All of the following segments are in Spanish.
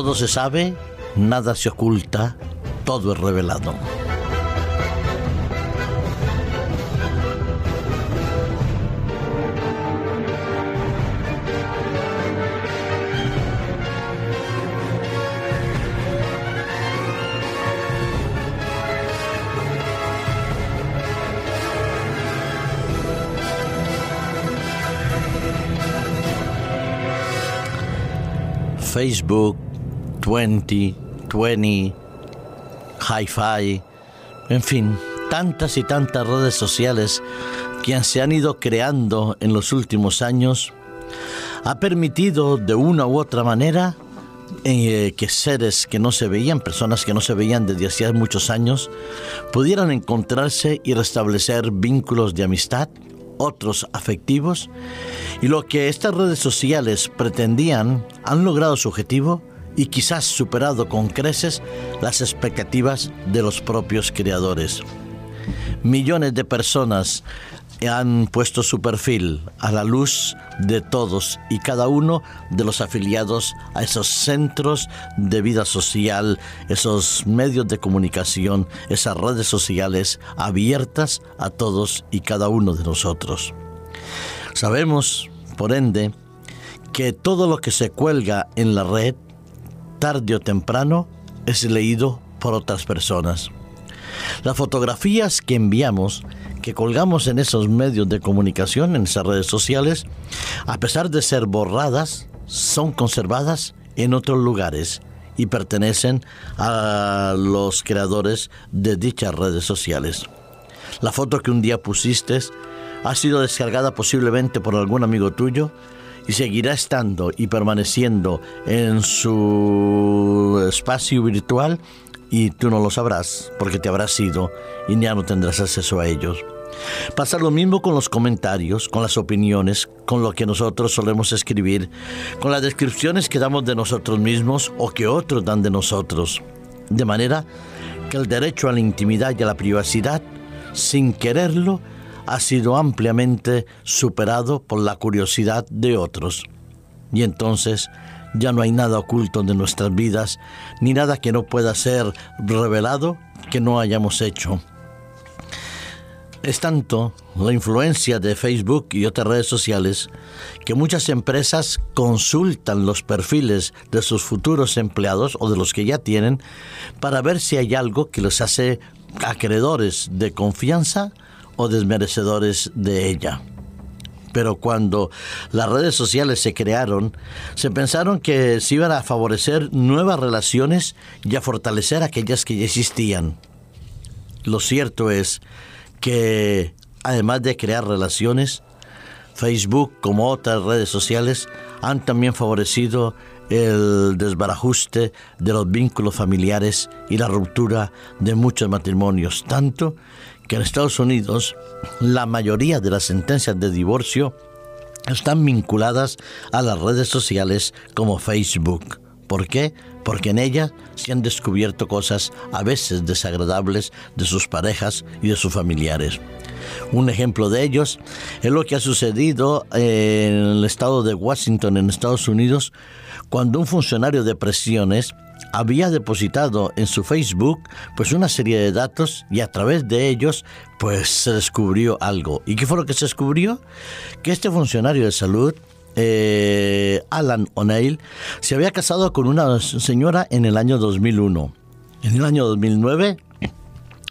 Todo se sabe, nada se oculta, todo es revelado. Facebook, 20, 20, Hi-Fi, en fin, tantas y tantas redes sociales que se han ido creando en los últimos años, ha permitido de una u otra manera eh, que seres que no se veían, personas que no se veían desde hacía muchos años, pudieran encontrarse y restablecer vínculos de amistad, otros afectivos, y lo que estas redes sociales pretendían han logrado su objetivo y quizás superado con creces las expectativas de los propios creadores. Millones de personas han puesto su perfil a la luz de todos y cada uno de los afiliados a esos centros de vida social, esos medios de comunicación, esas redes sociales abiertas a todos y cada uno de nosotros. Sabemos, por ende, que todo lo que se cuelga en la red, tarde o temprano, es leído por otras personas. Las fotografías que enviamos que colgamos en esos medios de comunicación, en esas redes sociales, a pesar de ser borradas, son conservadas en otros lugares y pertenecen a los creadores de dichas redes sociales. La foto que un día pusiste ha sido descargada posiblemente por algún amigo tuyo y seguirá estando y permaneciendo en su espacio virtual y tú no lo sabrás porque te habrás ido y ya no tendrás acceso a ellos. Pasa lo mismo con los comentarios, con las opiniones, con lo que nosotros solemos escribir, con las descripciones que damos de nosotros mismos o que otros dan de nosotros. De manera que el derecho a la intimidad y a la privacidad, sin quererlo, ha sido ampliamente superado por la curiosidad de otros. Y entonces ya no hay nada oculto de nuestras vidas, ni nada que no pueda ser revelado que no hayamos hecho. Es tanto la influencia de Facebook y otras redes sociales que muchas empresas consultan los perfiles de sus futuros empleados o de los que ya tienen para ver si hay algo que los hace acreedores de confianza desmerecedores de ella. Pero cuando las redes sociales se crearon, se pensaron que se iban a favorecer nuevas relaciones y a fortalecer aquellas que ya existían. Lo cierto es que además de crear relaciones, Facebook como otras redes sociales han también favorecido el desbarajuste de los vínculos familiares y la ruptura de muchos matrimonios, tanto que en Estados Unidos la mayoría de las sentencias de divorcio están vinculadas a las redes sociales como Facebook. ¿Por qué? Porque en ellas se han descubierto cosas a veces desagradables de sus parejas y de sus familiares. Un ejemplo de ellos es lo que ha sucedido en el estado de Washington, en Estados Unidos, cuando un funcionario de presiones había depositado en su Facebook pues una serie de datos y a través de ellos pues se descubrió algo. ¿Y qué fue lo que se descubrió? Que este funcionario de salud eh, Alan O'Neill se había casado con una señora en el año 2001. En el año 2009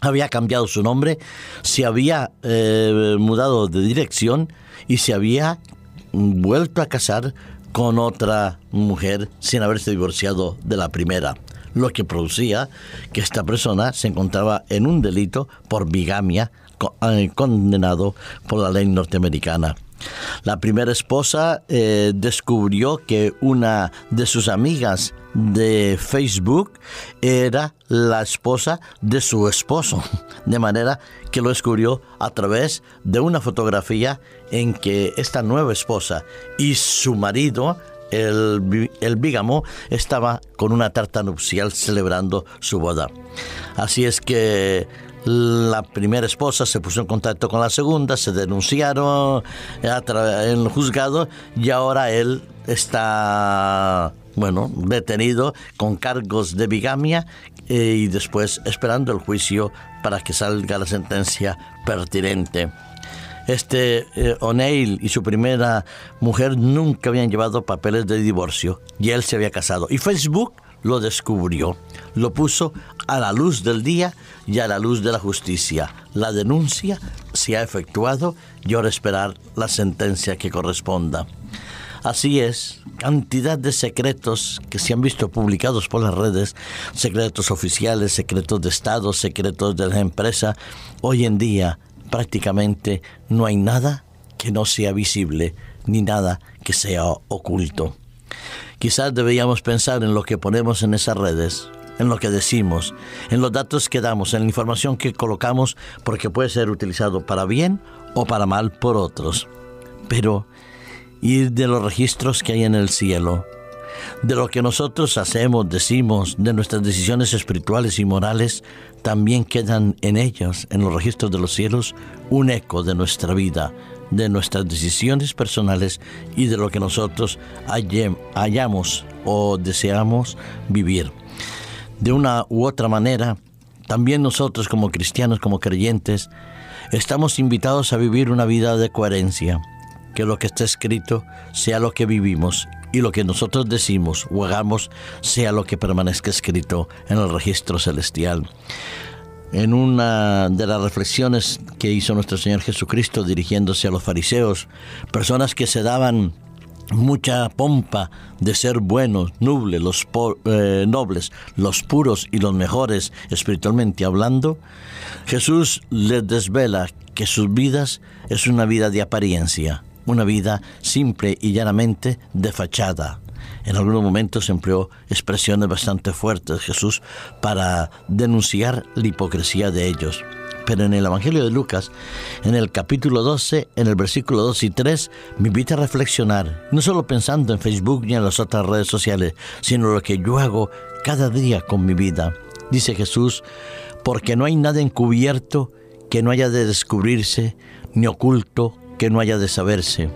había cambiado su nombre, se había eh, mudado de dirección y se había vuelto a casar con otra mujer sin haberse divorciado de la primera, lo que producía que esta persona se encontraba en un delito por bigamia eh, condenado por la ley norteamericana. La primera esposa eh, descubrió que una de sus amigas de Facebook era la esposa de su esposo, de manera que lo descubrió a través de una fotografía en que esta nueva esposa y su marido el, el bígamo estaba con una tarta nupcial celebrando su boda. Así es que la primera esposa se puso en contacto con la segunda, se denunciaron en el juzgado y ahora él está bueno, detenido con cargos de bigamia eh, y después esperando el juicio para que salga la sentencia pertinente. Este eh, O'Neill y su primera mujer nunca habían llevado papeles de divorcio y él se había casado. Y Facebook lo descubrió, lo puso a la luz del día y a la luz de la justicia. La denuncia se ha efectuado y ahora esperar la sentencia que corresponda. Así es, cantidad de secretos que se han visto publicados por las redes, secretos oficiales, secretos de Estado, secretos de la empresa. Hoy en día prácticamente no hay nada que no sea visible, ni nada que sea oculto. Quizás deberíamos pensar en lo que ponemos en esas redes, en lo que decimos, en los datos que damos, en la información que colocamos, porque puede ser utilizado para bien o para mal por otros. Pero ir de los registros que hay en el cielo, de lo que nosotros hacemos, decimos, de nuestras decisiones espirituales y morales, también quedan en ellos, en los registros de los cielos, un eco de nuestra vida, de nuestras decisiones personales y de lo que nosotros hayamos o deseamos vivir. De una u otra manera, también nosotros como cristianos, como creyentes, estamos invitados a vivir una vida de coherencia, que lo que está escrito sea lo que vivimos y lo que nosotros decimos o hagamos sea lo que permanezca escrito en el registro celestial. En una de las reflexiones que hizo nuestro Señor Jesucristo dirigiéndose a los fariseos, personas que se daban mucha pompa de ser buenos, nobles, los eh, nobles, los puros y los mejores espiritualmente hablando, Jesús les desvela que sus vidas es una vida de apariencia, una vida simple y llanamente de fachada. En algunos momentos empleó expresiones bastante fuertes Jesús para denunciar la hipocresía de ellos. Pero en el Evangelio de Lucas, en el capítulo 12, en el versículo 2 y 3, me invita a reflexionar, no solo pensando en Facebook ni en las otras redes sociales, sino lo que yo hago cada día con mi vida. Dice Jesús, porque no hay nada encubierto que no haya de descubrirse, ni oculto que no haya de saberse.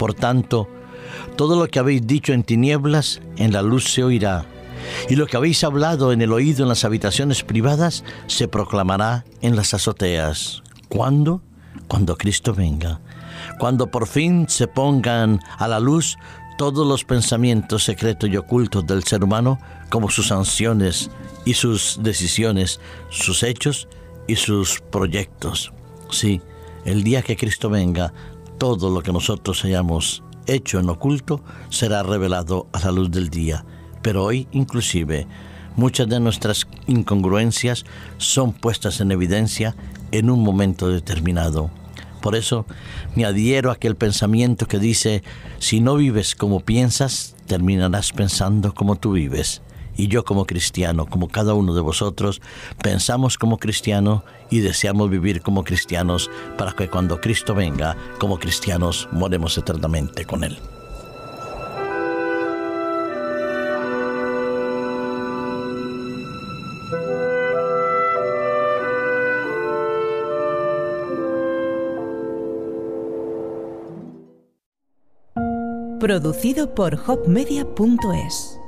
Por tanto, todo lo que habéis dicho en tinieblas, en la luz se oirá, y lo que habéis hablado en el oído en las habitaciones privadas, se proclamará en las azoteas. ¿Cuándo? Cuando Cristo venga. Cuando por fin se pongan a la luz todos los pensamientos secretos y ocultos del ser humano, como sus sanciones y sus decisiones, sus hechos y sus proyectos. Sí, el día que Cristo venga, todo lo que nosotros hayamos hecho en oculto será revelado a la luz del día. Pero hoy inclusive muchas de nuestras incongruencias son puestas en evidencia en un momento determinado. Por eso me adhiero a aquel pensamiento que dice, si no vives como piensas, terminarás pensando como tú vives y yo como cristiano, como cada uno de vosotros, pensamos como cristiano y deseamos vivir como cristianos para que cuando Cristo venga, como cristianos, moremos eternamente con Él. Producido por hopmedia.es